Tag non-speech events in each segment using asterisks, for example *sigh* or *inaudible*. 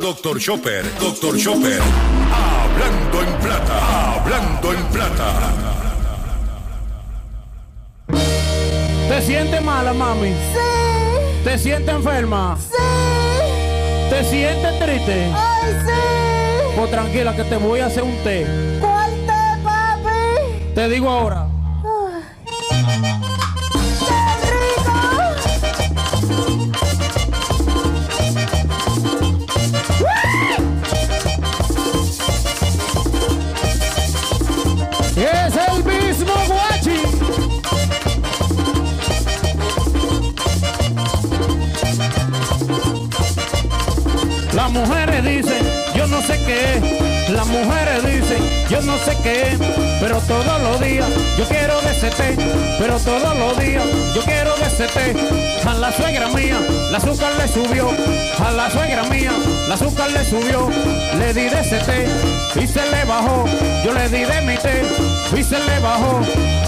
Doctor Chopper, Doctor Chopper. Hablando en plata, hablando en plata. ¿Te sientes mala, mami? Sí, ¿Te sientes enferma? sí, ¿Te sientes triste? ay, sí. Pues tranquila que te voy a hacer un té. ¿Cuál te, papi? Te digo ahora. Las mujeres dicen, yo no sé qué. Las mujeres dicen, yo no sé qué. Pero todos los días yo quiero de ese. Pero todos los días yo quiero de ese. A la suegra mía, la azúcar le subió. A la suegra mía, la azúcar le subió. Le di de ese té y se le bajó. Yo le di de mi té y se le bajó.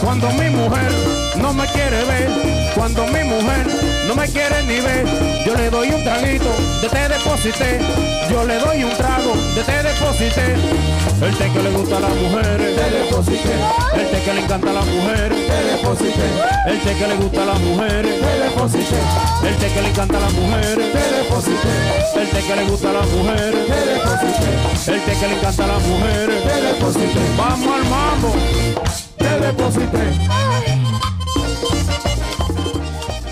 Cuando mi mujer no me quiere ver, cuando mi mujer no me quiere ni ver, yo le doy un traguito de té deposité. Yo le doy un trago de té deposité. El té que le gusta a las mujeres, té deposité. El té que le encanta a las mujeres, té deposité. El té que le gusta a las mujeres, té deposité. El té que le encanta a las mujeres, té deposité. El té que le gusta a las mujeres, té deposité. El té que le encanta a las mujeres, té deposité. Vamos al mambo, té deposité.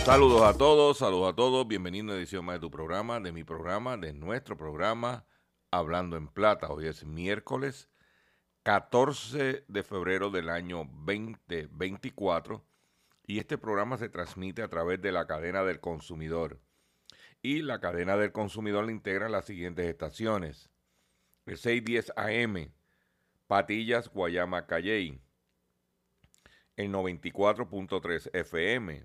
Saludos a todos, saludos a todos. Bienvenido a una edición más de tu programa, de mi programa, de nuestro programa Hablando en Plata. Hoy es miércoles 14 de febrero del año 2024 y este programa se transmite a través de la cadena del consumidor. Y la cadena del consumidor le integra las siguientes estaciones. El 610 AM, Patillas, Guayama, Calley. El 94.3 FM,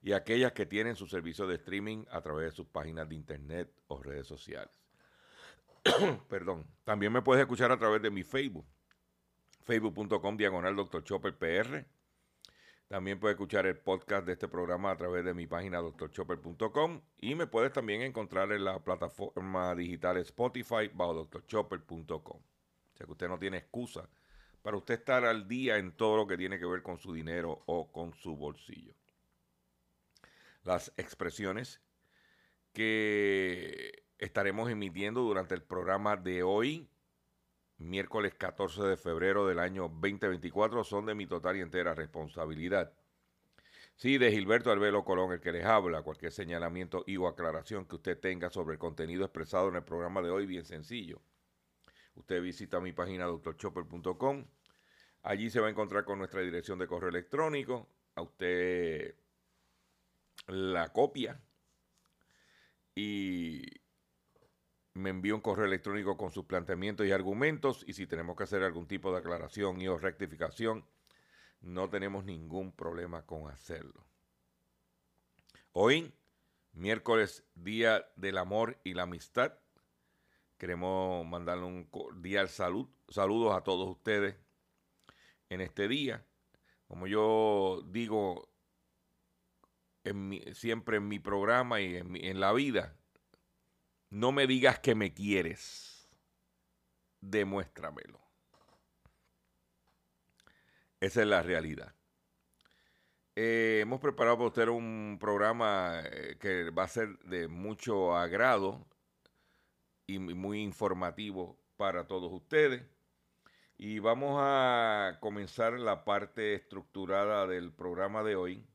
y aquellas que tienen su servicio de streaming a través de sus páginas de internet o redes sociales. *clears throat* Perdón. También me puedes escuchar a través de mi Facebook, facebook.com diagonal Dr. Chopper PR. También puedes escuchar el podcast de este programa a través de mi página drchopper.com y me puedes también encontrar en la plataforma digital Spotify bajo drchopper.com. O sea que usted no tiene excusa para usted estar al día en todo lo que tiene que ver con su dinero o con su bolsillo las expresiones que estaremos emitiendo durante el programa de hoy, miércoles 14 de febrero del año 2024, son de mi total y entera responsabilidad. Sí, de Gilberto Albelo Colón, el que les habla, cualquier señalamiento y o aclaración que usted tenga sobre el contenido expresado en el programa de hoy, bien sencillo. Usted visita mi página doctorchopper.com. Allí se va a encontrar con nuestra dirección de correo electrónico. A usted la copia y me envía un correo electrónico con sus planteamientos y argumentos y si tenemos que hacer algún tipo de aclaración y o rectificación, no tenemos ningún problema con hacerlo. Hoy, miércoles, Día del Amor y la Amistad, queremos mandarle un cordial salud, saludos a todos ustedes en este día. Como yo digo siempre en mi programa y en, mi, la vida, no me digas que me quieres, demuéstramelo. Esa es la realidad. Eh, hemos preparado para usted un programa eh, que va a ser de mucho agrado y muy informativo para todos ustedes. Y vamos a comenzar la parte estructurada del programa de hoy,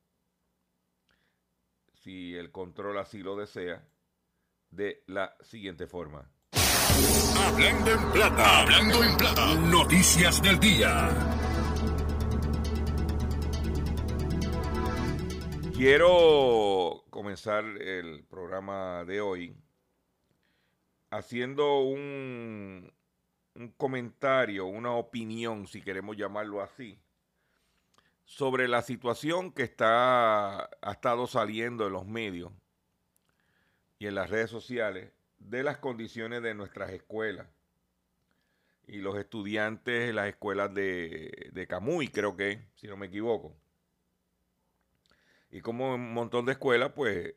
si el control así lo desea, de la siguiente forma. Hablando en plata. Hablando en plata. Noticias del día. Quiero comenzar el programa de hoy haciendo un, un comentario, una opinión, si queremos llamarlo así, sobre la situación que está, ha estado saliendo en los medios y en las redes sociales de las condiciones de nuestras escuelas y los estudiantes en las escuelas de, de Camuy, creo que, si no me equivoco. Y como un montón de escuelas, pues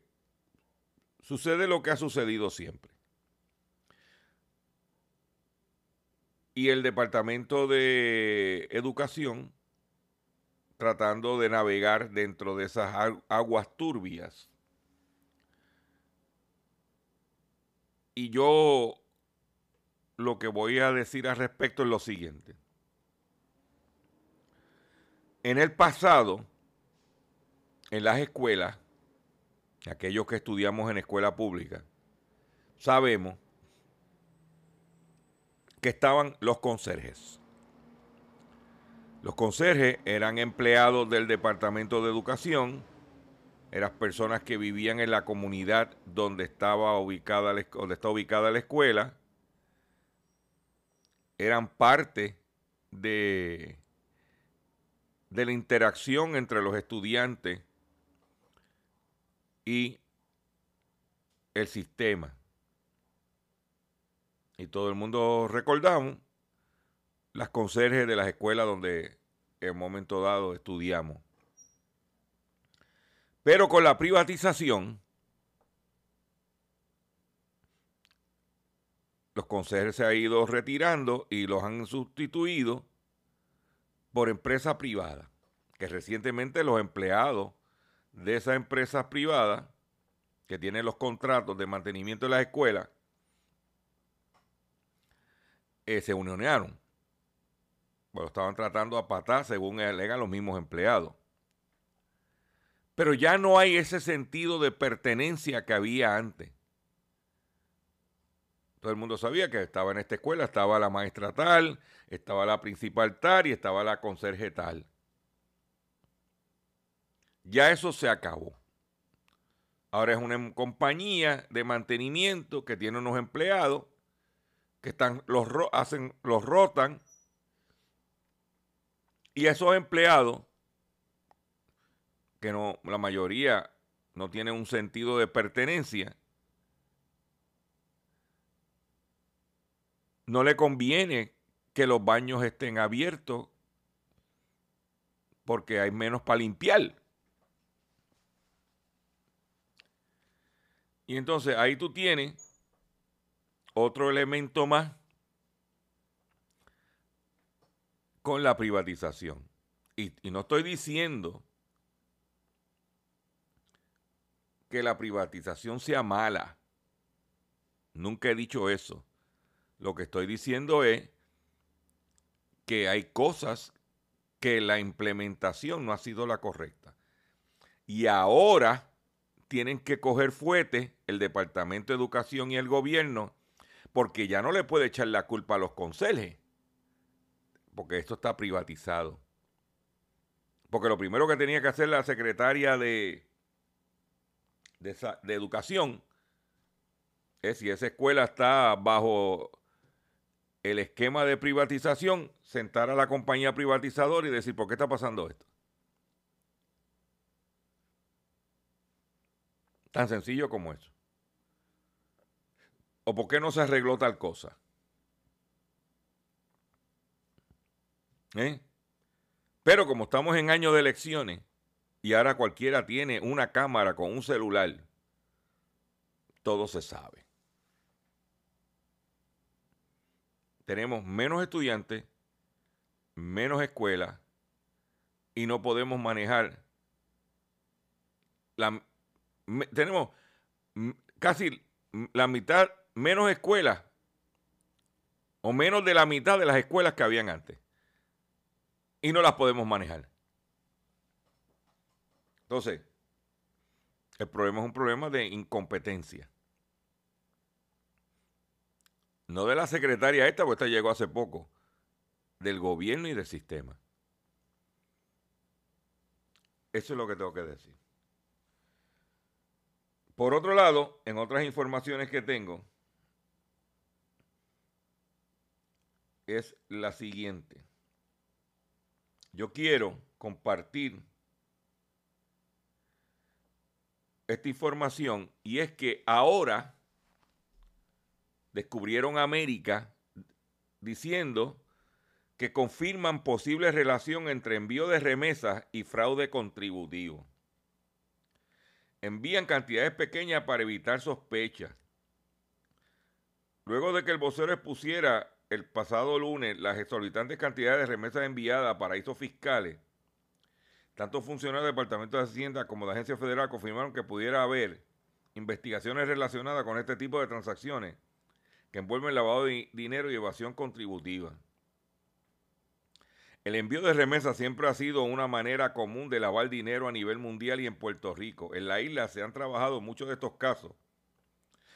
sucede lo que ha sucedido siempre. Y el Departamento de Educación tratando de navegar dentro de esas aguas turbias. Y yo lo que voy a decir al respecto es lo siguiente. En el pasado, en las escuelas, aquellos que estudiamos en escuela pública, sabemos que estaban los conserjes. Los conserjes eran empleados del Departamento de Educación, eran personas que vivían en la comunidad donde estaba ubicada, la escuela, eran parte de, de la interacción entre los estudiantes y el sistema. Y todo el mundo recordamos las conserjes de las escuelas donde en momento dado estudiamos. Pero con la privatización, los conserjes se han ido retirando y los han sustituido por empresas privadas, que recientemente los empleados de esas empresas privadas que tienen los contratos de mantenimiento de las escuelas eh, se unionearon. Bueno, estaban tratando a patar según alegan los mismos empleados. Pero ya no hay ese sentido de pertenencia que había antes. Todo el mundo sabía que estaba en esta escuela, estaba la maestra tal, estaba la principal tal y estaba la conserje tal. Ya eso se acabó. Ahora es una compañía de mantenimiento que tiene unos empleados que están, los, hacen, los rotan y esos empleados, que no, la mayoría no tienen un sentido de pertenencia, no le conviene que los baños estén abiertos porque hay menos para limpiar. Y entonces ahí tú tienes otro elemento más con la privatización. Y, no estoy diciendo que la privatización sea mala. Nunca he dicho eso. Lo que estoy diciendo es que hay cosas que la implementación no ha sido la correcta. Y ahora tienen que coger fuete el Departamento de Educación y el gobierno, porque ya no le puede echar la culpa a los conserjes, porque esto está privatizado. Porque lo primero que tenía que hacer la secretaria de, de, Educación es si esa escuela está bajo el esquema de privatización, sentar a la compañía privatizadora y decir, ¿por qué está pasando esto? Tan sencillo como eso. ¿O por qué no se arregló tal cosa? ¿Eh? Pero como estamos en año de elecciones y ahora cualquiera tiene una cámara con un celular, todo se sabe. Tenemos menos estudiantes, menos escuelas y no podemos manejar tenemos casi la mitad, menos escuelas, o menos de la mitad de las escuelas que habían antes. Y no las podemos manejar. Entonces, el problema es un problema de incompetencia. No de la secretaria esta, porque esta llegó hace poco, del gobierno y del sistema. Eso es lo que tengo que decir. Por otro lado, en otras informaciones que tengo, es la siguiente. Yo quiero compartir esta información y es que ahora descubrieron América diciendo que confirman posible relación entre envío de remesas y fraude contributivo. Envían cantidades pequeñas para evitar sospechas. Luego de que el vocero expusiera el pasado lunes las exorbitantes cantidades de remesas enviadas a paraísos fiscales, tanto funcionarios del Departamento de Hacienda como de Agencia Federal confirmaron que pudiera haber investigaciones relacionadas con este tipo de transacciones que envuelven lavado de dinero y evasión contributiva. El envío de remesas siempre ha sido una manera común de lavar dinero a nivel mundial y en Puerto Rico. En la isla se han trabajado muchos de estos casos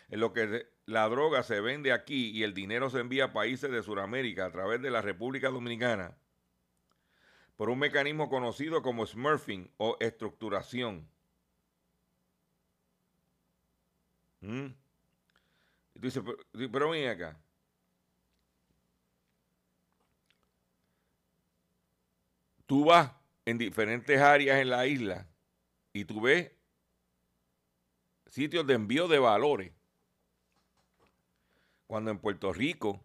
en lo que la droga se vende aquí y el dinero se envía a países de Sudamérica a través de la República Dominicana por un mecanismo conocido como smurfing o estructuración. ¿Mm? Tú dices, pero, pero ven acá. Tú vas en diferentes áreas en la isla y tú ves sitios de envío de valores cuando en Puerto Rico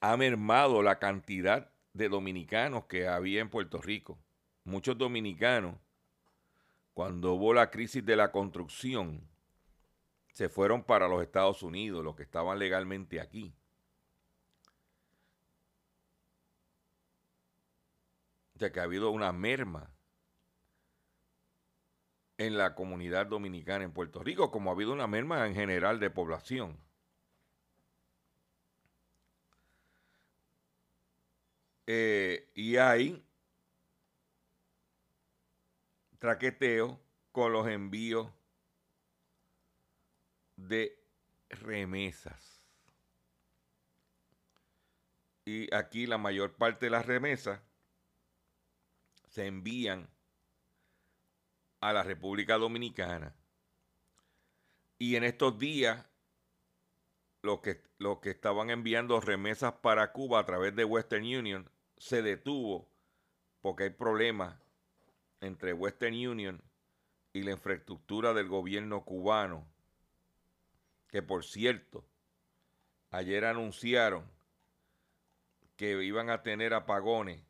ha mermado la cantidad de dominicanos que había en Puerto Rico. Muchos dominicanos, cuando hubo la crisis de la construcción, se fueron para los Estados Unidos, los que estaban legalmente aquí. O sea que ha habido una merma en la comunidad dominicana en Puerto Rico, como ha habido una merma en general de población. Eh, y hay traqueteo con los envíos de remesas. Y aquí la mayor parte de las remesas se envían a la República Dominicana. Y en estos días, los que, que estaban enviando remesas para Cuba a través de Western Union se detuvo porque hay problemas entre Western Union y la infraestructura del gobierno cubano, que por cierto, ayer anunciaron que iban a tener apagones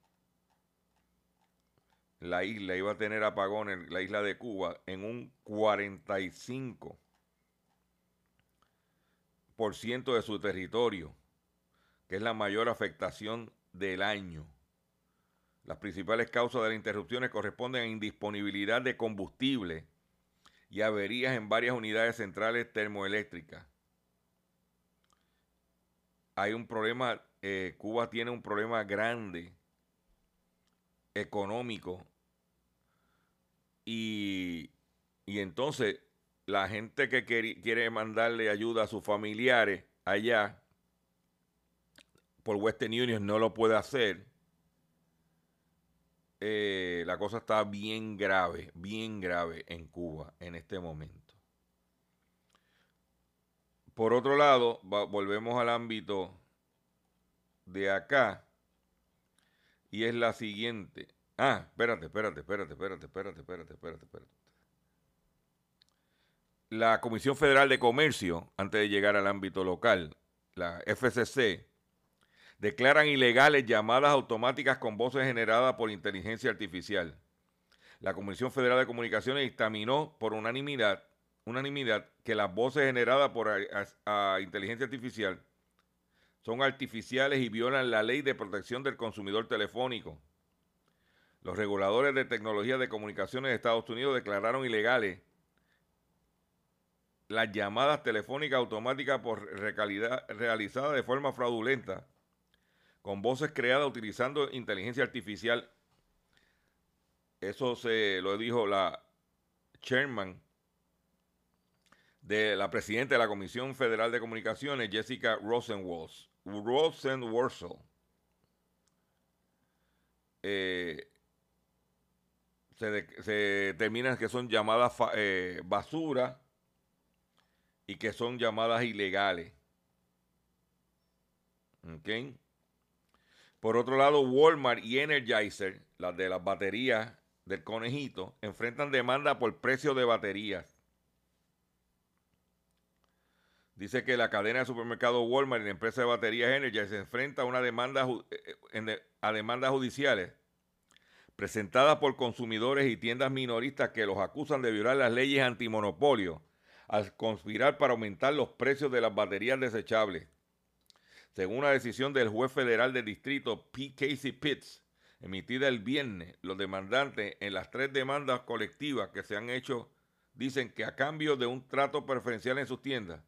la isla iba a tener apagones, la isla de Cuba, en un 45% de su territorio, que es la mayor afectación del año. Las principales causas de las interrupciones corresponden a indisponibilidad de combustible y averías en varias unidades centrales termoeléctricas. Hay un problema, eh, Cuba tiene un problema grande económico y, entonces la gente que quiere mandarle ayuda a sus familiares allá por Western Union no lo puede hacer. Eh, la cosa está bien grave, bien grave en Cuba en este momento. Por otro lado, volvemos al ámbito de acá y es la siguiente. Ah, espérate, espérate, espérate, espérate, espérate, espérate, espérate, espérate. La Comisión Federal de Comercio, antes de llegar al ámbito local, la FCC, declaran ilegales llamadas automáticas con voces generadas por inteligencia artificial. La Comisión Federal de Comunicaciones dictaminó por unanimidad, unanimidad que las voces generadas por inteligencia artificial son artificiales y violan la ley de protección del consumidor telefónico los reguladores de tecnología de comunicaciones de Estados Unidos declararon ilegales las llamadas telefónicas automáticas por realizadas de forma fraudulenta con voces creadas utilizando inteligencia artificial. Eso se lo dijo la chairman de la presidenta de la Comisión Federal de Comunicaciones, Jessica Rosenwals, Rosenworcel. Eh, se, de- se determinan que son llamadas eh, basura y que son llamadas ilegales. Por otro lado, Walmart y Energizer, las de las baterías del conejito, enfrentan demanda por precio de baterías. Dice que la cadena de supermercados Walmart y la empresa de baterías Energizer se enfrenta a una demanda eh, a demandas judiciales presentadas por consumidores y tiendas minoristas que los acusan de violar las leyes antimonopolio al conspirar para aumentar los precios de las baterías desechables. Según una decisión del juez federal del distrito P. Casey Pitts, emitida el viernes, los demandantes en las tres demandas colectivas que se han hecho dicen que a cambio de un trato preferencial en sus tiendas,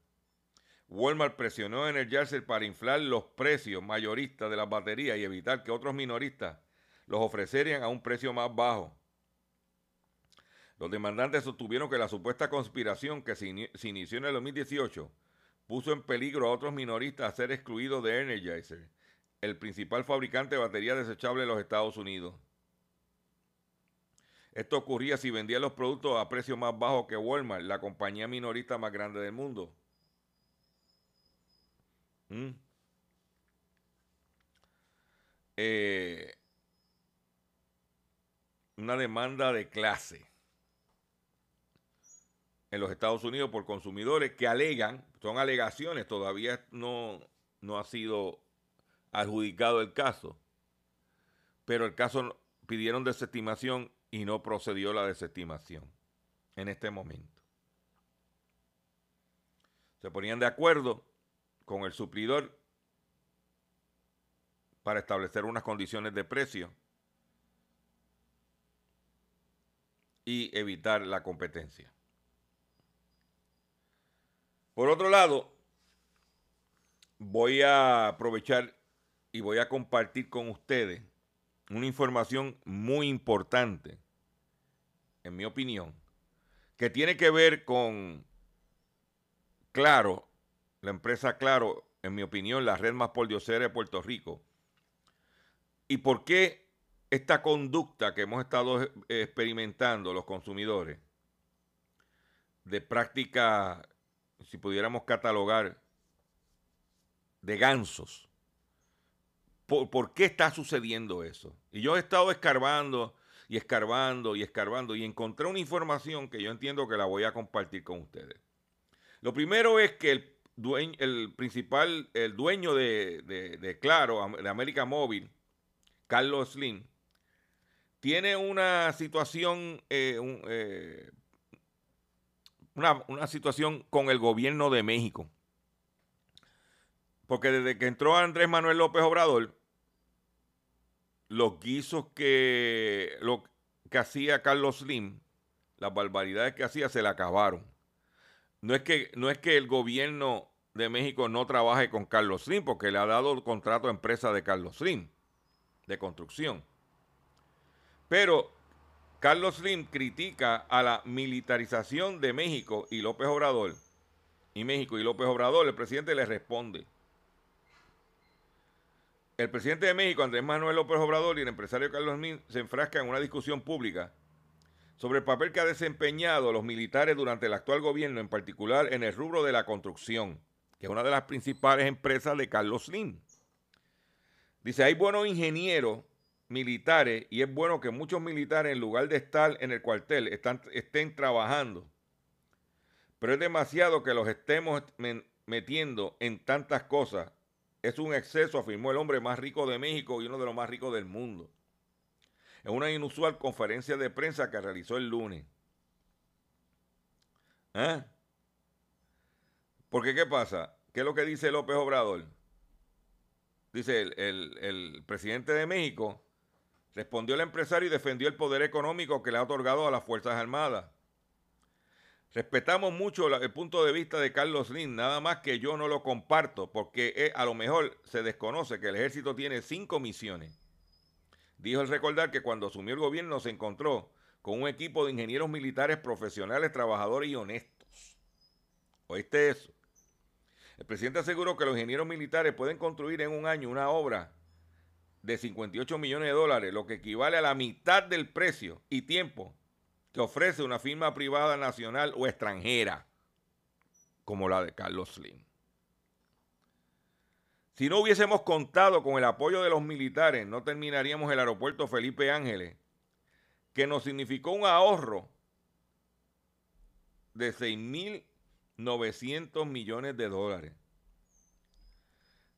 Walmart presionó a Energizer para inflar los precios mayoristas de las baterías y evitar que otros minoristas los ofrecerían a un precio más bajo. Los demandantes sostuvieron que la supuesta conspiración que se, ini- se inició en el 2018 puso en peligro a otros minoristas a ser excluidos de Energizer, el principal fabricante de baterías desechables de los Estados Unidos. Esto ocurría si vendían los productos a precio más bajo que Walmart, la compañía minorista más grande del mundo. ¿Mm? Eh, una demanda de clase en los Estados Unidos por consumidores que alegan, son alegaciones, todavía no, no ha sido adjudicado el caso, pero el caso pidieron desestimación y no procedió la desestimación en este momento. Se ponían de acuerdo con el suplidor para establecer unas condiciones de precio y evitar la competencia. Por otro lado, voy a aprovechar y voy a compartir con ustedes una información muy importante, en mi opinión, que tiene que ver con Claro, la empresa Claro, en mi opinión, la red más pordiosera de Puerto Rico. ¿Y por qué esta conducta que hemos estado eh, experimentando los consumidores de práctica, si pudiéramos catalogar, de gansos? ¿Por, por qué está sucediendo eso? Y yo he estado escarbando y escarbando y escarbando y encontré una información que yo entiendo que la voy a compartir con ustedes. Lo primero es que el, dueño, el principal, el dueño de, de- de Claro, de América Móvil, Carlos Slim, tiene una situación, eh, eh, una, una situación con el gobierno de México. Porque desde que entró Andrés Manuel López Obrador, los guisos que, lo que hacía Carlos Slim, las barbaridades que hacía, se le acabaron. No es que, no es que el gobierno de México no trabaje con Carlos Slim, porque le ha dado el contrato a empresa de Carlos Slim, de construcción. Pero Carlos Slim critica a la militarización de México y López Obrador. Y México y López Obrador, el presidente le responde. El presidente de México, Andrés Manuel López Obrador, y el empresario Carlos Slim se enfrascan en una discusión pública sobre el papel que han desempeñado los militares durante el actual gobierno, en particular en el rubro de la construcción, que es una de las principales empresas de Carlos Slim. Dice, hay buenos ingenieros militares y es bueno que muchos militares, en lugar de estar en el cuartel, están, estén trabajando. Pero es demasiado que los estemos metiendo en tantas cosas. Es un exceso, afirmó el hombre más rico de México y uno de los más ricos del mundo en una inusual conferencia de prensa que realizó el lunes. ¿Ah? Porque, ¿qué pasa? ¿Qué es lo que dice López Obrador? Dice el, el- el presidente de México, respondió el empresario y defendió el poder económico que le ha otorgado a las Fuerzas Armadas. Respetamos mucho el punto de vista de Carlos Slim, nada más que yo no lo comparto, porque eh, a lo mejor se desconoce que el ejército tiene cinco misiones. Dijo el recordar que cuando asumió el gobierno se encontró con un equipo de ingenieros militares profesionales, trabajadores y honestos. ¿Oíste eso? El presidente aseguró que los ingenieros militares pueden construir en un año una obra de 58 millones de dólares, lo que equivale a la mitad del precio y tiempo que ofrece una firma privada nacional o extranjera, como la de Carlos Slim. Si no hubiésemos contado con el apoyo de los militares, no terminaríamos el aeropuerto Felipe Ángeles, que nos significó un ahorro de 6.900 millones de dólares.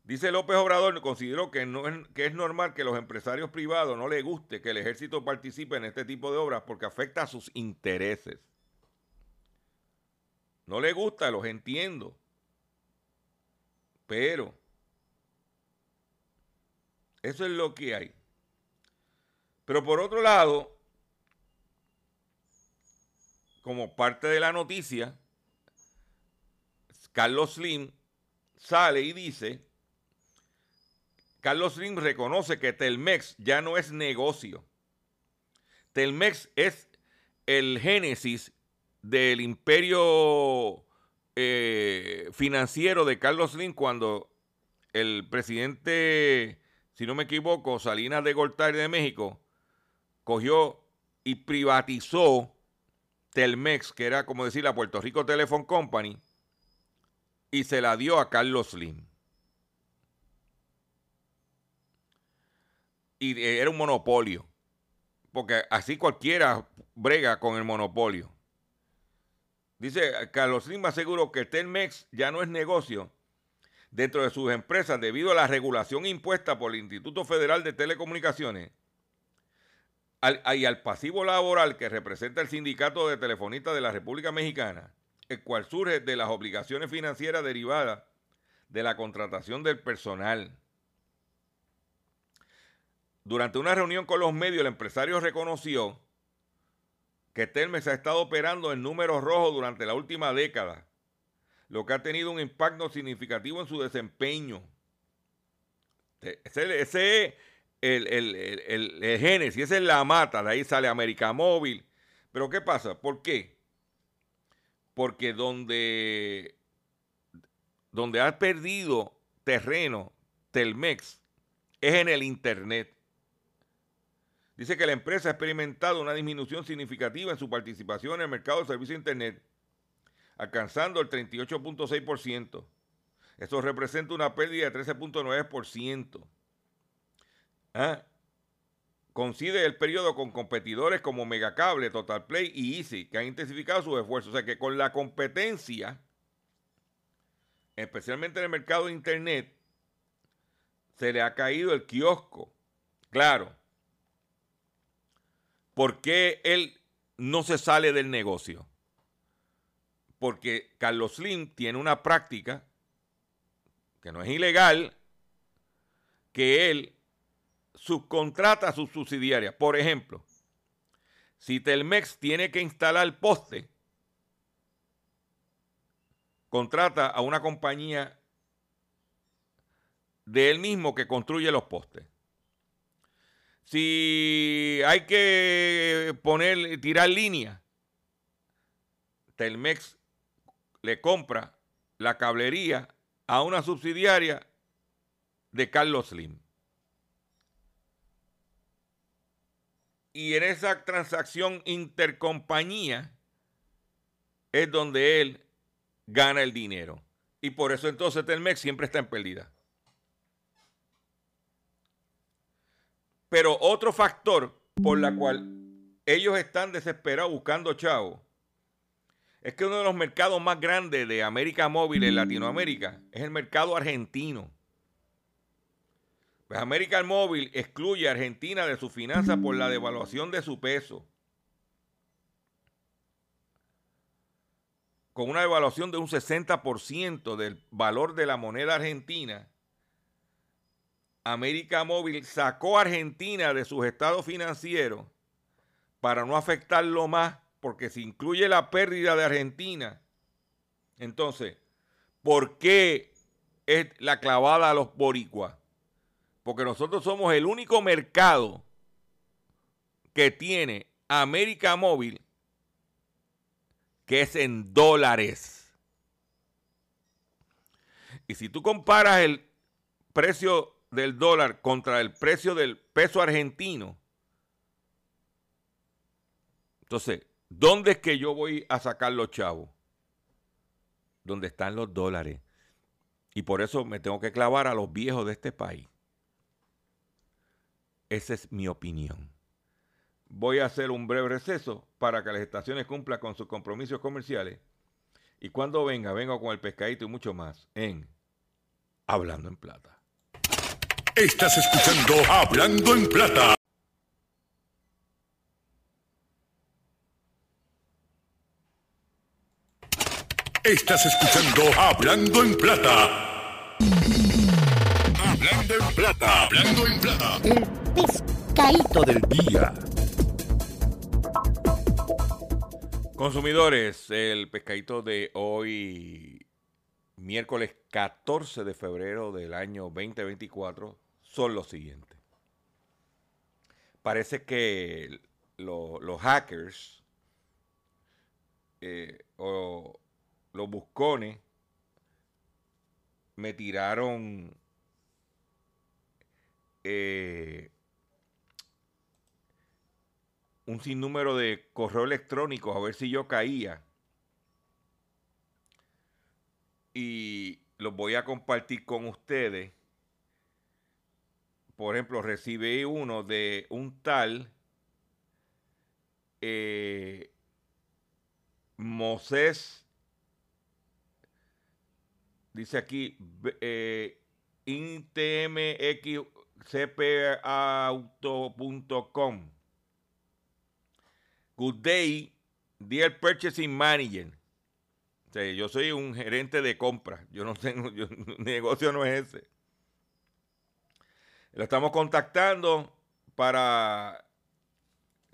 Dice López Obrador, consideró que, no es, que es normal que los empresarios privados no les guste que el ejército participe en este tipo de obras porque afecta a sus intereses. No le gusta, los entiendo. Pero eso es lo que hay. Pero por otro lado, como parte de la noticia, Carlos Slim sale y dice, Carlos Slim reconoce que Telmex ya no es negocio. Telmex es el génesis del imperio eh, financiero de Carlos Slim cuando el presidente, si no me equivoco, Salinas de Gortari de México, cogió y privatizó Telmex, que era como decir la Puerto Rico Telephone Company, y se la dio a Carlos Slim. Y era un monopolio, porque así cualquiera brega con el monopolio. Dice Carlos Slim aseguró que Telmex ya no es negocio dentro de sus empresas debido a la regulación impuesta por el Instituto Federal de Telecomunicaciones y al pasivo laboral que representa el Sindicato de Telefonistas de la República Mexicana, el cual surge de las obligaciones financieras derivadas de la contratación del personal. Durante una reunión con los medios, el empresario reconoció que Telmex ha estado operando en números rojos durante la última década, lo que ha tenido un impacto significativo en su desempeño. Ese, es el, el, el, el, génesis, esa es la mata, de ahí sale América Móvil. Pero ¿qué pasa? ¿Por qué? Porque donde, donde ha perdido terreno Telmex es en el Internet. Dice que la empresa ha experimentado una disminución significativa en su participación en el mercado de servicios de Internet, alcanzando el 38.6%. Esto representa una pérdida de 13.9%. ¿Ah? Coincide el periodo con competidores como Megacable, Total Play y Easy, que han intensificado sus esfuerzos. O sea que con la competencia, especialmente en el mercado de Internet, se le ha caído el kiosco. Claro. ¿Por qué él no se sale del negocio? Porque Carlos Slim tiene una práctica que no es ilegal, que él subcontrata a sus subsidiarias. Por ejemplo, si Telmex tiene que instalar poste, contrata a una compañía de él mismo que construye los postes. Si hay que poner, tirar línea, Telmex le compra la cablería a una subsidiaria de Carlos Slim. Y en esa transacción intercompañía es donde él gana el dinero. Y por eso entonces Telmex siempre está en pérdida. Pero otro factor por la cual ellos están desesperados buscando chavo es que uno de los mercados más grandes de América Móvil en Latinoamérica es el mercado argentino. Pues América Móvil excluye a Argentina de su finanza por la devaluación de su peso. Con una devaluación de un 60% del valor de la moneda argentina, América Móvil sacó a Argentina de sus estados financieros para no afectarlo más porque si incluye la pérdida de Argentina, entonces, ¿por qué es la clavada a los boricuas? Porque nosotros somos el único mercado que tiene América Móvil que es en dólares. Y si tú comparas el precio del dólar contra el precio del peso argentino, entonces, ¿dónde es que yo voy a sacar los chavos? Donde están los dólares. Y por eso me tengo que clavar a los viejos de este país. Esa es mi opinión. Voy a hacer un breve receso para que las estaciones cumplan con sus compromisos comerciales. Y cuando venga, vengo con el pescadito y mucho más en Hablando en Plata. Estás escuchando Hablando en Plata. Estás escuchando Hablando en Plata. Hablando en Plata. Hablando en Plata. El pescadito del Día. Consumidores, el pescadito de hoy, miércoles 14 de febrero del año 2024, son los siguientes. Parece que lo- los hackers eh, o los buscones me tiraron eh, un sinnúmero de correo electrónicos a ver si yo caía. Y los voy a compartir con ustedes. Por ejemplo, recibí uno de un tal eh, Moses. Dice aquí, eh, intmxcpauto.com. Good day, dear purchasing manager. O sea, yo soy un gerente de compras. Yo no tengo, yo- *laughs* negocio no es ese. Lo estamos contactando para.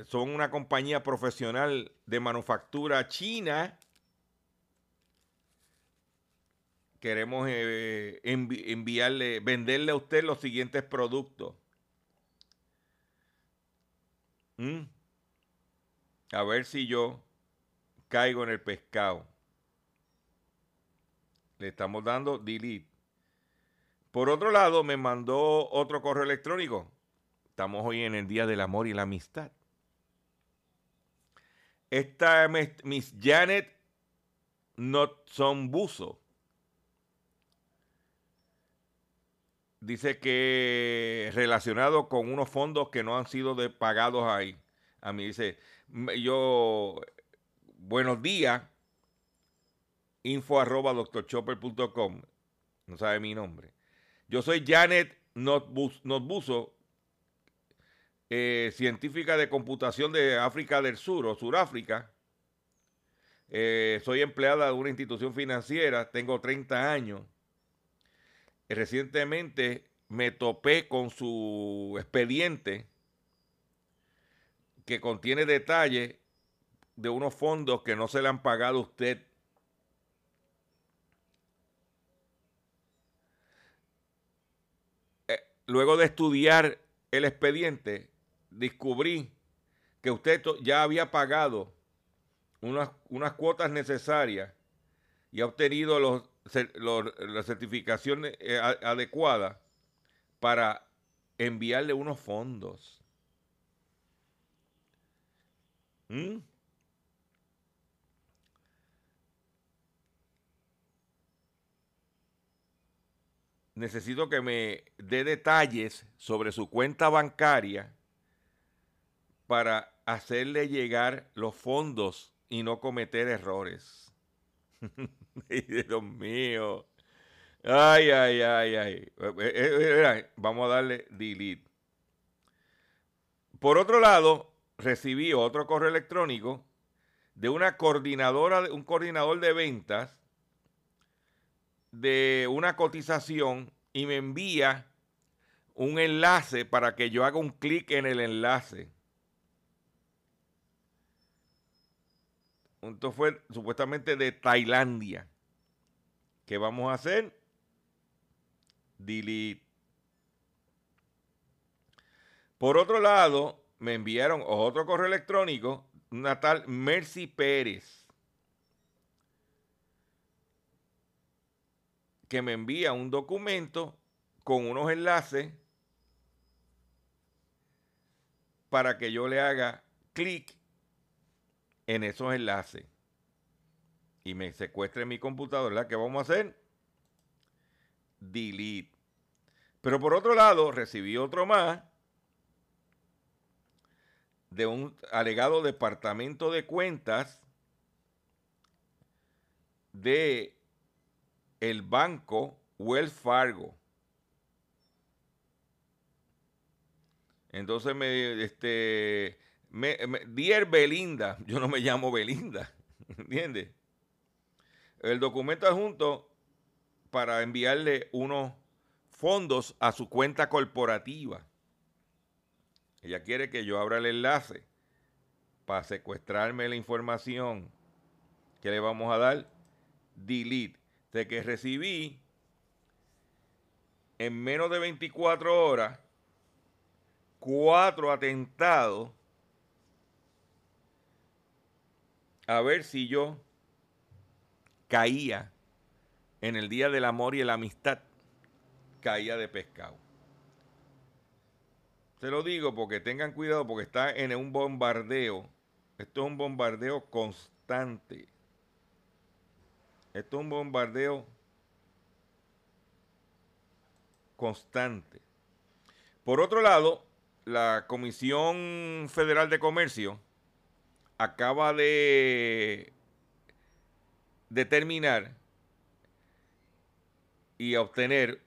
Son una compañía profesional de manufactura china. Queremos eh, envi- enviarle, venderle a usted los siguientes productos. ¿Mm? A ver si yo caigo en el pescado. Le estamos dando delete. Por otro lado, me mandó otro correo electrónico. Estamos hoy en el Día del Amor y la Amistad. Esta es Miss Janet Notzombuso. Dice que relacionado con unos fondos que no han sido pagados ahí. A mí dice, "M- yo, buenos días, info arroba doctorchopper.com. No sabe mi nombre. Yo soy Janet Notbus- Notbuso, eh, científica de computación de África del Sur o Suráfrica. Eh, soy empleada de una institución financiera, tengo 30 años. Recientemente me topé con su expediente que contiene detalles de unos fondos que no se le han pagado a usted. Eh, luego de estudiar el expediente, descubrí que usted ya había pagado unas, cuotas necesarias y ha obtenido la certificación eh, adecuada para enviarle unos fondos. ¿Mm? Necesito que me dé detalles sobre su cuenta bancaria para hacerle llegar los fondos y no cometer errores. *laughs* Dios mío. Ay, ay, ay, ay. Eh, eh, eh, Vamos a darle delete. Por otro lado, recibí otro correo electrónico de una coordinadora, un coordinador de ventas de una cotización y me envía un enlace para que yo haga un clic en el enlace. Esto fue supuestamente de Tailandia. ¿Qué vamos a hacer? Delete. Por otro lado, me enviaron otro correo electrónico, una tal Mercy Pérez, que me envía un documento con unos enlaces para que yo le haga clic en esos enlaces y me secuestre mi computadora, ¿qué vamos a hacer? Delete. Pero por otro lado, recibí otro más de un alegado departamento de cuentas de el banco Wells Fargo. Entonces me, este, me, Dear Belinda, *laughs* yo no me llamo Belinda, *laughs* ¿entiendes? El documento adjunto para enviarle unos fondos a su cuenta corporativa. Ella quiere que yo abra el enlace para secuestrarme la información que le vamos a dar delete de que recibí en menos de 24 horas cuatro atentados a ver si yo caía en el día del amor y la amistad, caía de pescado. Se lo digo porque tengan cuidado porque está en un bombardeo. Esto es un bombardeo constante. Esto es un bombardeo constante. Por otro lado, la Comisión Federal de Comercio acaba de determinar y obtener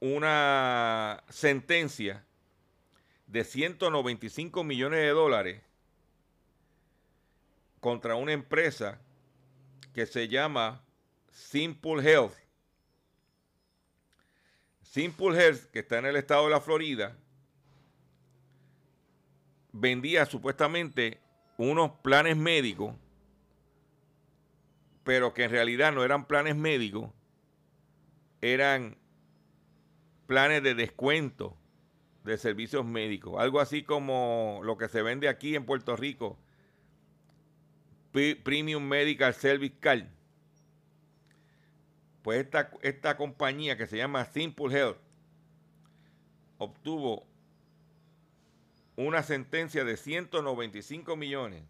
una sentencia de 195 millones de dólares contra una empresa que se llama Simple Health. Simple Health, que está en el estado de la Florida, vendía supuestamente unos planes médicos, pero que en realidad no eran planes médicos, eran planes de descuento de servicios médicos. Algo así como lo que se vende aquí en Puerto Rico, Premium Medical Service Card. Pues esta, esta compañía que se llama Simple Health obtuvo una sentencia de 195 millones.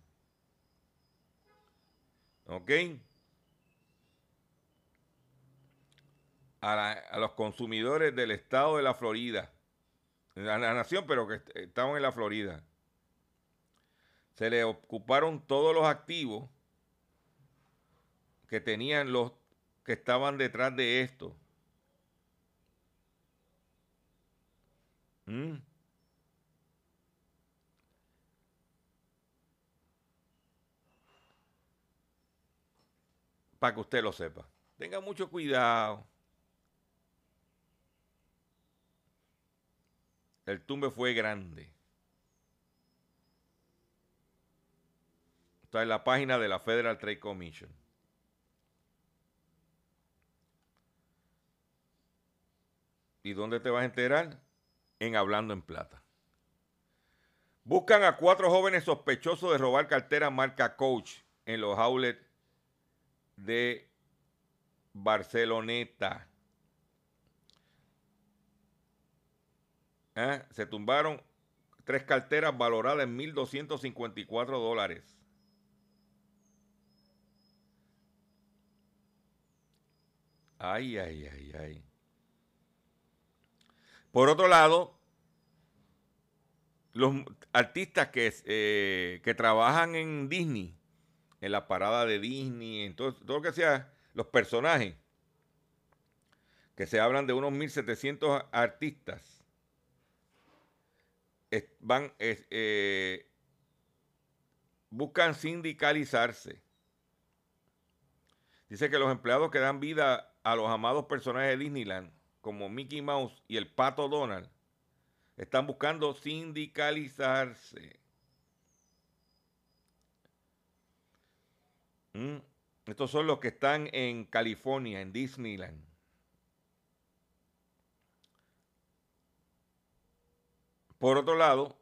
¿Ok? A, los consumidores del estado de la Florida. La, la nación, pero que estaban en la Florida. Se le ocuparon todos los activos que tenían los que estaban detrás de esto. ¿Mm? para que usted lo sepa. Tenga mucho cuidado. El tumbe fue grande. Está en la página de la Federal Trade Commission. ¿Y dónde te vas a enterar? En Hablando en Plata. Buscan a cuatro jóvenes sospechosos de robar cartera marca Coach en los outlets de Barceloneta. ¿Eh? Se tumbaron tres carteras valoradas en 1.254 dólares. Ay, ay, ay, ay. Por otro lado, los artistas que, eh, que trabajan en Disney en la parada de Disney, en todo, lo que sea, los personajes, que se hablan de unos 1.700 artistas, van, eh, buscan sindicalizarse. Dice que los empleados que dan vida a los amados personajes de Disneyland, como Mickey Mouse y el Pato Donald, están buscando sindicalizarse. ¿Mm? Estos son los que están en California, en Disneyland. Por otro lado,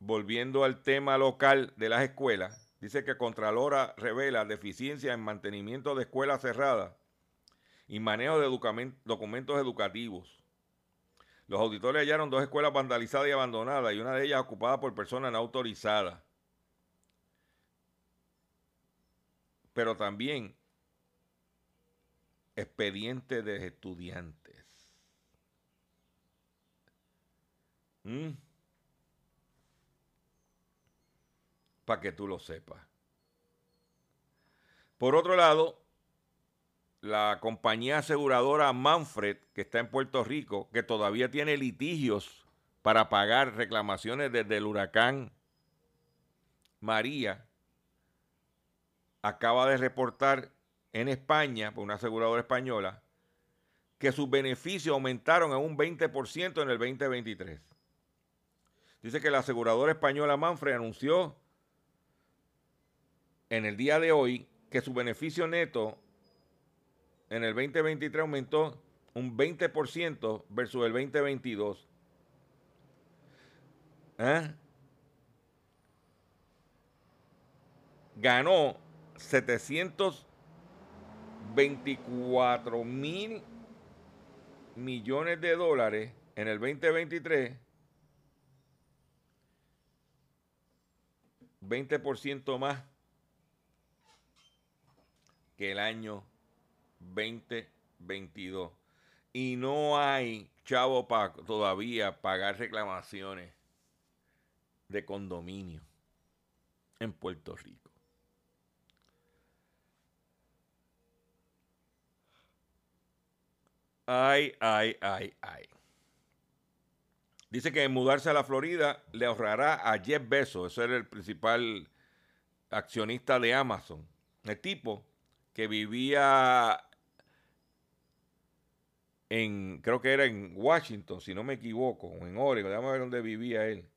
volviendo al tema local de las escuelas, dice que Contralora revela deficiencia en mantenimiento de escuelas cerradas y manejo de documen- documentos educativos. Los auditores hallaron dos escuelas vandalizadas y abandonadas y una de ellas ocupada por personas no autorizadas. Pero también expedientes de estudiantes. Para que tú lo sepas. Por otro lado, la compañía aseguradora Manfred, que está en Puerto Rico, que todavía tiene litigios para pagar reclamaciones desde el huracán María, acaba de reportar en España, por una aseguradora española, que sus beneficios aumentaron en un 20% en el 2023. Dice que la aseguradora española Manfred anunció en el día de hoy que su beneficio neto en el 2023 aumentó un 20% versus el 2022. ¿Eh? Ganó 724 mil millones de dólares en el 2023. 20% más que el año 2022. Y no hay chavo para todavía pagar reclamaciones de condominio en Puerto Rico. Ay, ay, ay, ay. Dice que mudarse a la Florida le ahorrará a Jeff Bezos, ese era el principal accionista de Amazon. El tipo que vivía en, creo que era en Washington, si no me equivoco, o en Oregon, déjame ver dónde vivía él.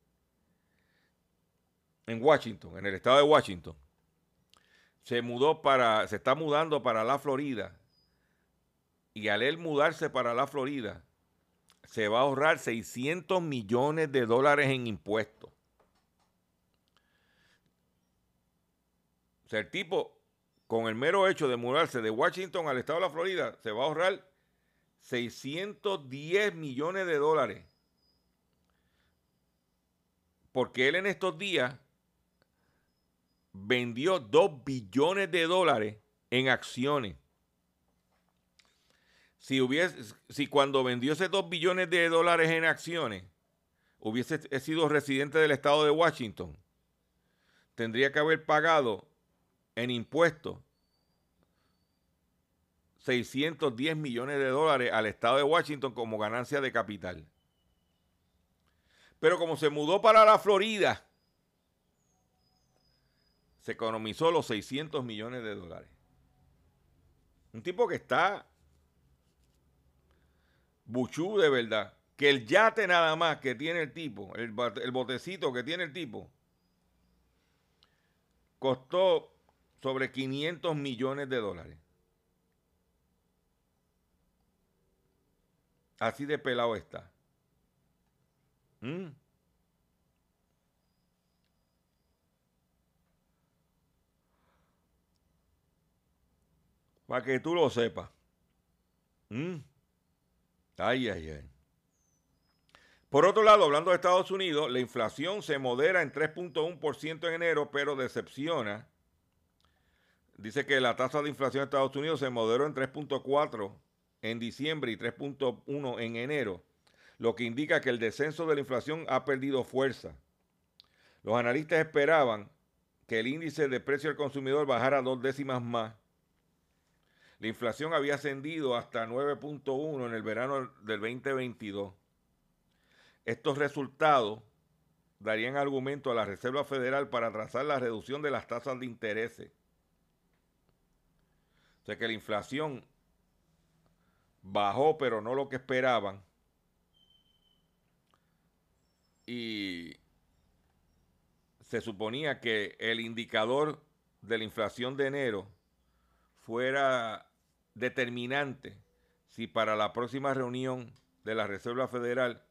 En Washington, en el estado de Washington. Se mudó para, se está mudando para la Florida. Y al él mudarse para la Florida, se va a ahorrar 600 millones de dólares en impuestos. O sea, el tipo, con el mero hecho de mudarse de Washington al estado de la Florida, se va a ahorrar 610 millones de dólares. Porque él en estos días vendió 2 billones de dólares en acciones. Si, hubiese, si cuando vendió esos 2 billones de dólares en acciones hubiese sido residente del estado de Washington, tendría que haber pagado en impuestos 610 millones de dólares al estado de Washington como ganancia de capital. Pero como se mudó para la Florida, se economizó los 600 millones de dólares. Un tipo que está buchú de verdad. Que el yate nada más que tiene el tipo, el, el botecito que tiene el tipo, costó sobre 500 millones de dólares. Así de pelado está. ¿Mm? Para que tú lo sepas. ¿Mm? Ay, ay, ay. Por otro lado, hablando de Estados Unidos, la inflación se modera en 3.1% en enero, pero decepciona. Dice que la tasa de inflación de Estados Unidos se moderó en 3.4 en diciembre y 3.1 en enero, lo que indica que el descenso de la inflación ha perdido fuerza. Los analistas esperaban que el índice de precio al consumidor bajara dos décimas más. La inflación había ascendido hasta 9.1 en el verano del 2022. Estos resultados darían argumento a la Reserva Federal para trazar la reducción de las tasas de intereses. O sea que la inflación bajó, pero no lo que esperaban. Y se suponía que el indicador de la inflación de enero fuera determinante si para la próxima reunión de la Reserva Federal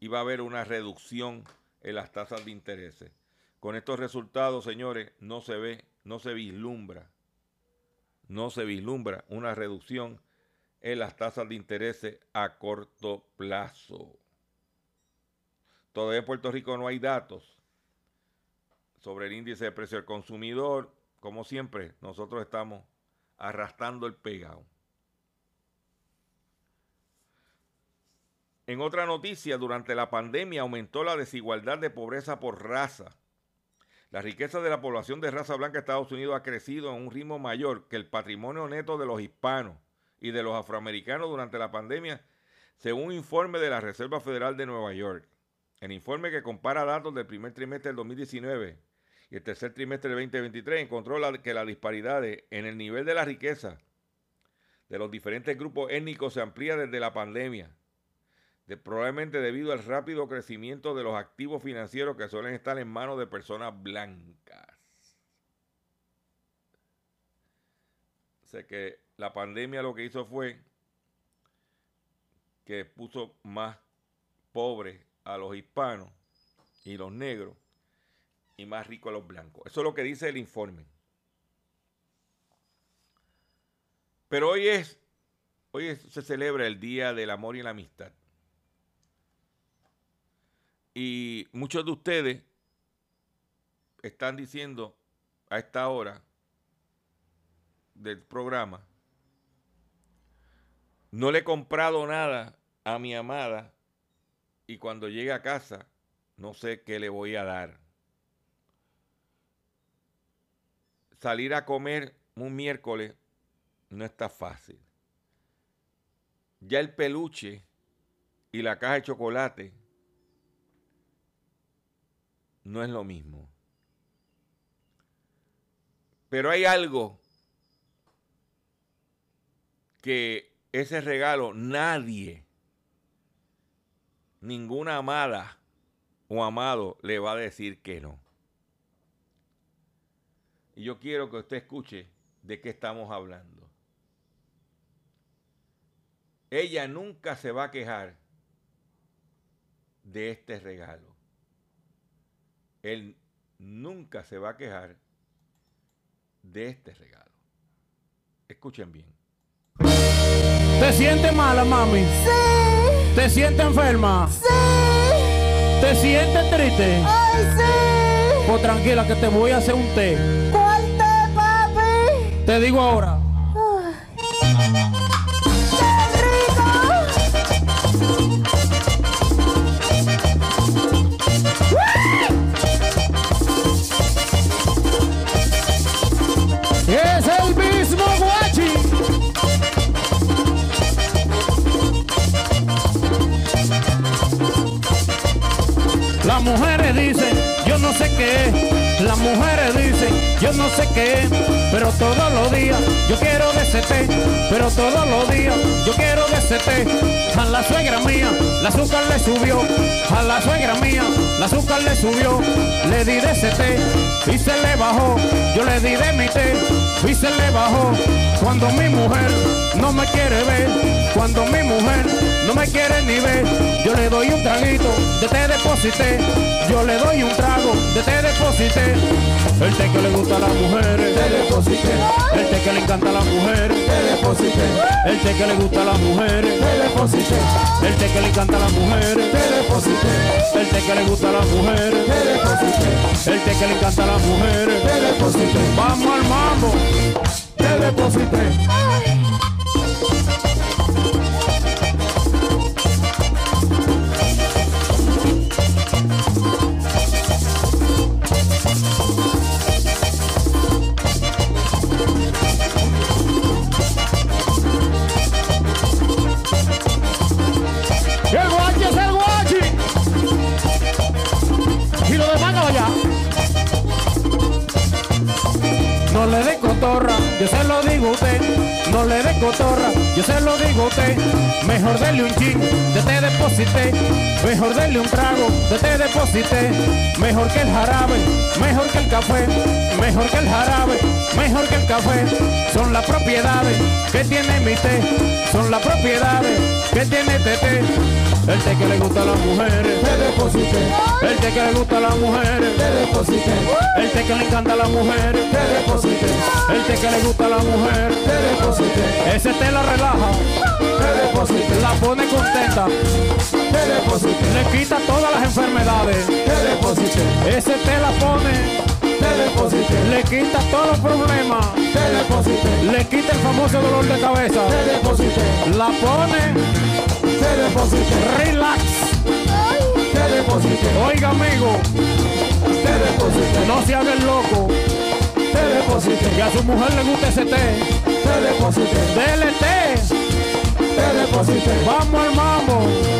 iba a haber una reducción en las tasas de intereses. Con estos resultados, señores, no se ve, no se vislumbra, no se vislumbra una reducción en las tasas de intereses a corto plazo. Todavía en Puerto Rico no hay datos sobre el índice de precio del consumidor. Como siempre, nosotros estamos arrastrando el pegado. En otra noticia, durante la pandemia aumentó la desigualdad de pobreza por raza. La riqueza de la población de raza blanca de Estados Unidos ha crecido a un ritmo mayor que el patrimonio neto de los hispanos y de los afroamericanos durante la pandemia, según un informe de la Reserva Federal de Nueva York. El informe que compara datos del primer trimestre del 2019 y el tercer trimestre del 2023 encontró que las disparidades en el nivel de la riqueza de los diferentes grupos étnicos se amplía desde la pandemia, probablemente debido al rápido crecimiento de los activos financieros que suelen estar en manos de personas blancas. Sé que la pandemia lo que hizo fue que puso más pobres a los hispanos y los negros y más ricos a los blancos. Eso es lo que dice el informe. Pero hoy es, hoy se celebra el Día del Amor y la Amistad. Y muchos de ustedes están diciendo a esta hora del programa no le he comprado nada a mi amada y cuando llegue a casa no sé qué le voy a dar. Salir a comer un miércoles no está fácil. Ya el peluche y la caja de chocolate no es lo mismo. Pero hay algo que ese regalo nadie, ninguna amada o amado le va a decir que no. Y yo quiero que usted escuche de qué estamos hablando. Ella nunca se va a quejar de este regalo. Él nunca se va a quejar de este regalo. Escuchen bien. ¿Te sientes mala, mami? Sí. ¿Te sientes enferma? Sí. ¿Te sientes triste? Ay, sí. Pues tranquila que te voy a hacer un té. ¿Cuál té, papi? Te digo ahora. Las mujeres dicen, yo no sé qué. Las mujeres dicen, yo no sé qué. Pero todos los días yo quiero de ese. Pero todos los días yo quiero de ese. A la suegra mía, la azúcar le subió. A la suegra mía, la azúcar le subió. Le di de ese y se le bajó. Yo le di de mi té y se le bajó. Cuando mi mujer no me quiere ver, cuando mi mujer no me quiere ni ver, yo le doy un traguito de té deposité. Yo le doy un trago de té deposité. El té que le gusta a las mujeres, té deposité. El té que le encanta a las mujeres, té deposité. El té que le gusta a las mujeres, té deposité. El té que le encanta a las mujeres, té deposité. El té que le gusta a las mujeres, té deposité. El té que le encanta a las mujeres, té deposité. Vamos al mambo, té deposité. Yo se lo digo a usted, no le dé cotorra, yo se lo digo a usted, mejor dele un chin, de te deposité, mejor dele un trago, de te deposité, mejor que el jarabe, mejor que el café, mejor que el jarabe, mejor que el café, son las propiedades que tiene mi té, son las propiedades que tiene té, el té que le gusta a las mujeres, te deposité, el té que le gusta a las mujeres, te deposité, el té que le encanta a las mujeres, te deposité, el té que le gusta a la mujer, te deposité, ese té la relaja, te deposité, la pone contenta, te deposité, le quita todas las enfermedades, te deposité, ese té la pone, te deposité, le quita todos los problemas, te deposité, le quita el famoso dolor de cabeza, te deposité, la pone, te deposité, relax, te deposité, oiga amigo, te deposité, no se haga el loco, te deposité, que a su mujer le gusta ese té, te deposité, dele té, te deposité, vamos al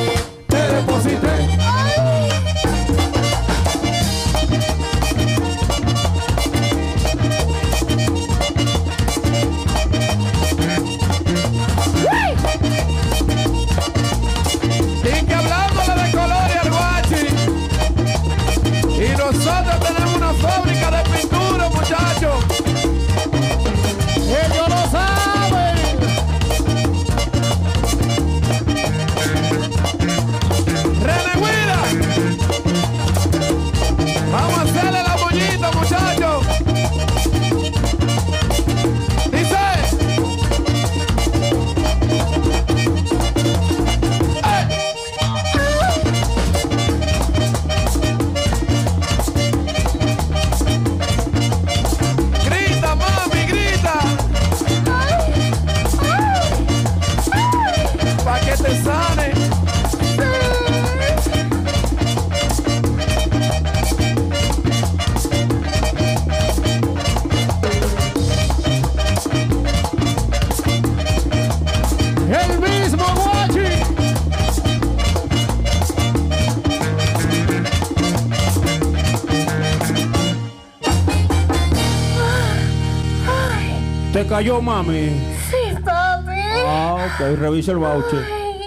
cayó, mami. Sí, papi. Ah, ok, revisa el voucher. Ay.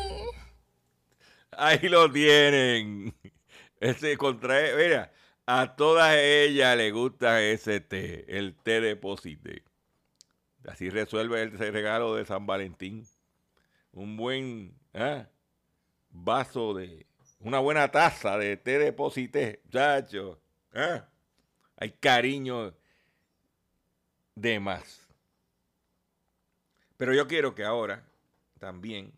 Ahí lo tienen. Ese contra, mira, a todas ellas le gusta ese té, el té deposite. Así resuelve ese regalo de San Valentín. Un buen ¿ah? vaso de, una buena taza de té deposite, chacho. ¿ah? Hay cariño de más. Pero yo quiero que ahora también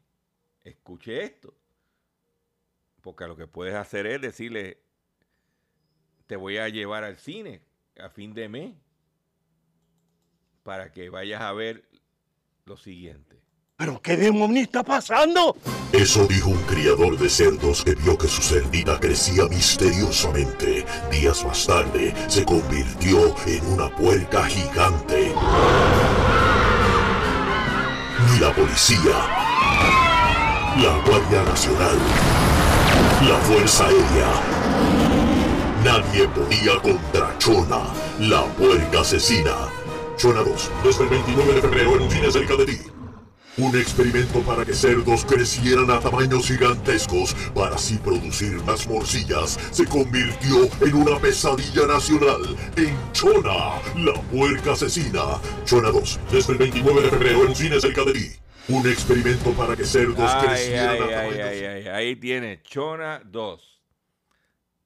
escuche esto. Porque lo que puedes hacer es decirle, te voy a llevar al cine a fin de mes para que vayas a ver lo siguiente. ¿Pero qué demonio está pasando? Eso dijo un criador de cerdos que vio que su cerdita crecía misteriosamente. Días más tarde se convirtió en una puerca gigante. La policía, la Guardia Nacional, la Fuerza Aérea, nadie podía contra Chona, la puerca asesina. Chona 2, desde el 29 de febrero en un cine cerca de ti. Un experimento para que cerdos crecieran a tamaños gigantescos para así producir más morcillas se convirtió en una pesadilla nacional en Chona, la puerca asesina. Chona 2, desde el 29 de febrero en un cine cerca de ti. Un experimento para que cerdos Ay, crecieran ay, a tamaños ay, Ahí tiene Chona 2.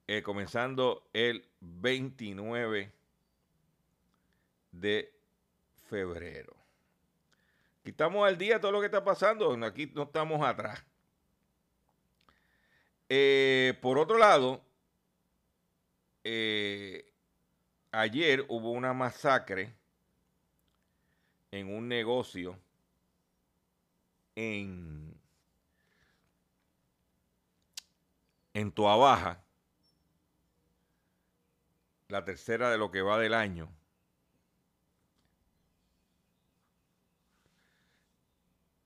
Eh, comenzando el 29 de febrero. Aquí estamos al día todo lo que está pasando. Aquí no estamos atrás. Eh, por otro lado, eh, ayer hubo una masacre en un negocio en, en Toabaja, la tercera de lo que va del año.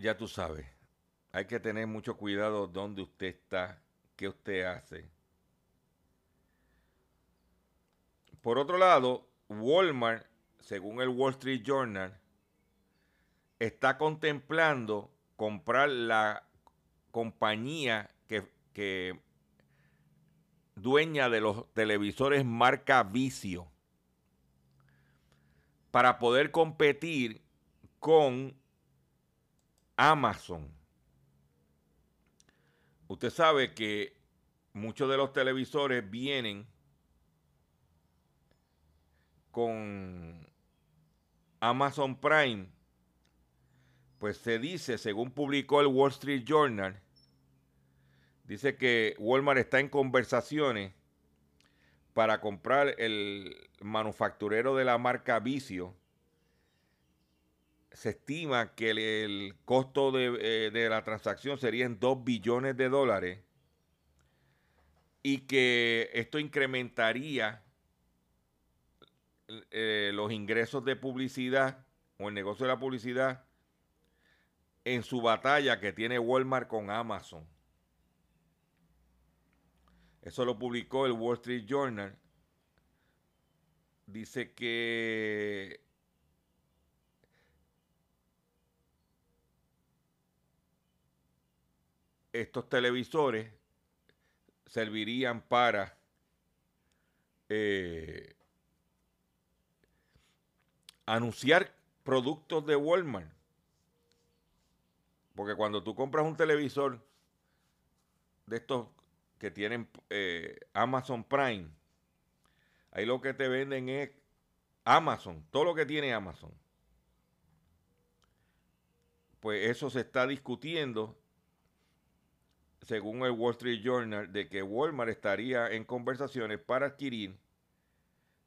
Ya tú sabes, hay que tener mucho cuidado dónde usted está, qué usted hace. Por otro lado, Walmart, según el Wall Street Journal, está contemplando comprar la compañía que, que dueña de los televisores marca Vicio para poder competir con Amazon. Usted sabe que muchos de los televisores vienen con Amazon Prime. Pues se dice, según publicó el Wall Street Journal, dice que Walmart está en conversaciones para comprar el manufacturero de la marca Vicio. Se estima que el, costo de, eh, de la transacción sería en 2 billones de dólares y que esto incrementaría eh, los ingresos de publicidad o el negocio de la publicidad en su batalla que tiene Walmart con Amazon. Eso lo publicó el Wall Street Journal. Dice que estos televisores servirían para eh, anunciar productos de Walmart. Porque cuando tú compras un televisor de estos que tienen eh, Amazon Prime, ahí lo que te venden es Amazon, todo lo que tiene Amazon. Pues eso se está discutiendo, según el Wall Street Journal, de que Walmart estaría en conversaciones para adquirir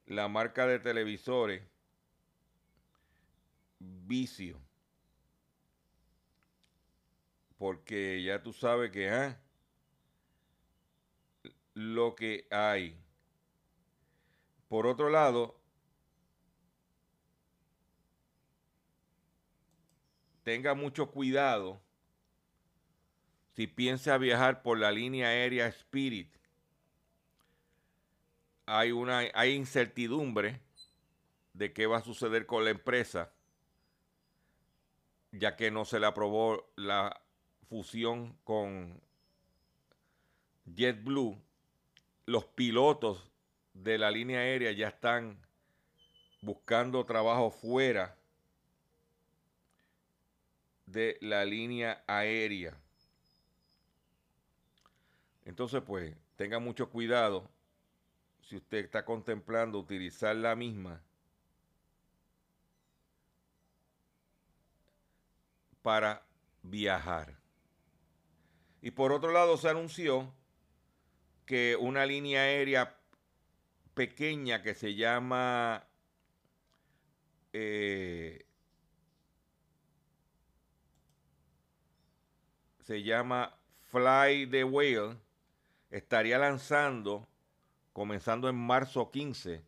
la marca de televisores vicio. Porque ya tú sabes que ah, lo que hay. Por otro lado, tenga mucho cuidado si piensa viajar por la línea aérea Spirit. Hay una hay incertidumbre de qué va a suceder con la empresa ya que no se le aprobó la fusión con JetBlue, los pilotos de la línea aérea ya están buscando trabajo fuera de la línea aérea. Entonces, pues, tenga mucho cuidado si usted está contemplando utilizar la misma para viajar. Y por otro lado se anunció que una línea aérea pequeña que se llama eh, se llama Fly the Whale estaría lanzando comenzando en marzo 15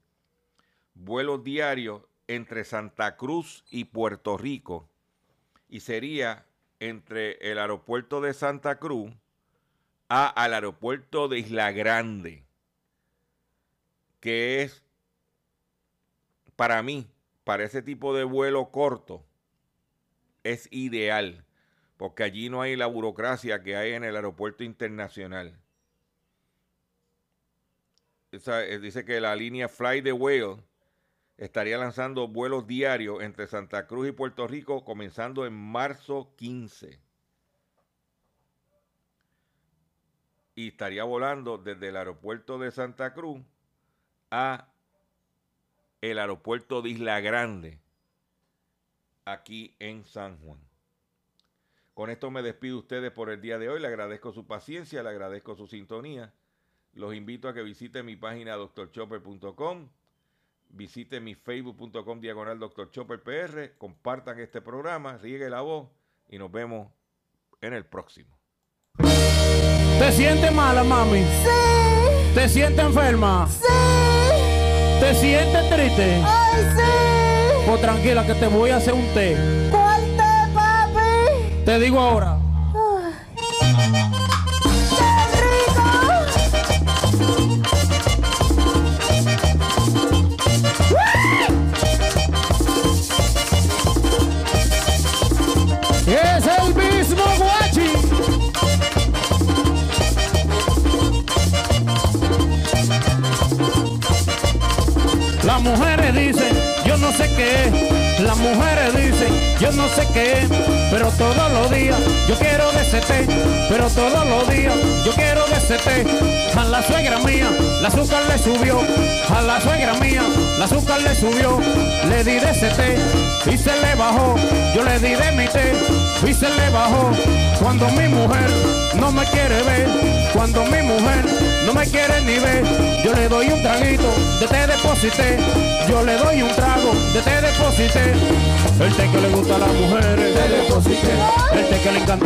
vuelos diarios entre Santa Cruz y Puerto Rico y sería entre el aeropuerto de Santa Cruz a, al aeropuerto de Isla Grande, que es para mí, para ese tipo de vuelo corto, es ideal, porque allí no hay la burocracia que hay en el aeropuerto internacional. Eh, dice que la línea Fly the Whale estaría lanzando vuelos diarios entre Santa Cruz y Puerto Rico comenzando en marzo 15. Y estaría volando desde el aeropuerto de Santa Cruz a el aeropuerto de Isla Grande, aquí en San Juan. Con esto me despido ustedes por el día de hoy. Le agradezco su paciencia, le agradezco su sintonía. Los invito a que visiten mi página doctorchopper.com Visite mi facebook.com diagonal Dr. Chopper PR, compartan este programa, riegue la voz y nos vemos en el próximo. ¿Te sientes mala, mami? Sí. ¿Te sientes enferma? Sí. ¿Te sientes triste? Ay, sí. Pues tranquila que te voy a hacer un té. ¿Cuál té, papi? Te digo ahora. Sé qué. Las mujeres dicen, yo no sé qué. Pero todos los días yo quiero de ese té. Pero todos los días yo quiero de ese té. A la suegra mía, la azúcar le subió. A la suegra mía, la azúcar le subió. Le di de ese té y se le bajó. Yo le di de mi té y se le bajó. Cuando mi mujer no me quiere ver, cuando mi mujer no me quiere ni ver, yo le doy un traguito de té deposité. Yo le doy un trago de té deposité. El té que le gusta a las mujeres, té deposité. El té que le encanta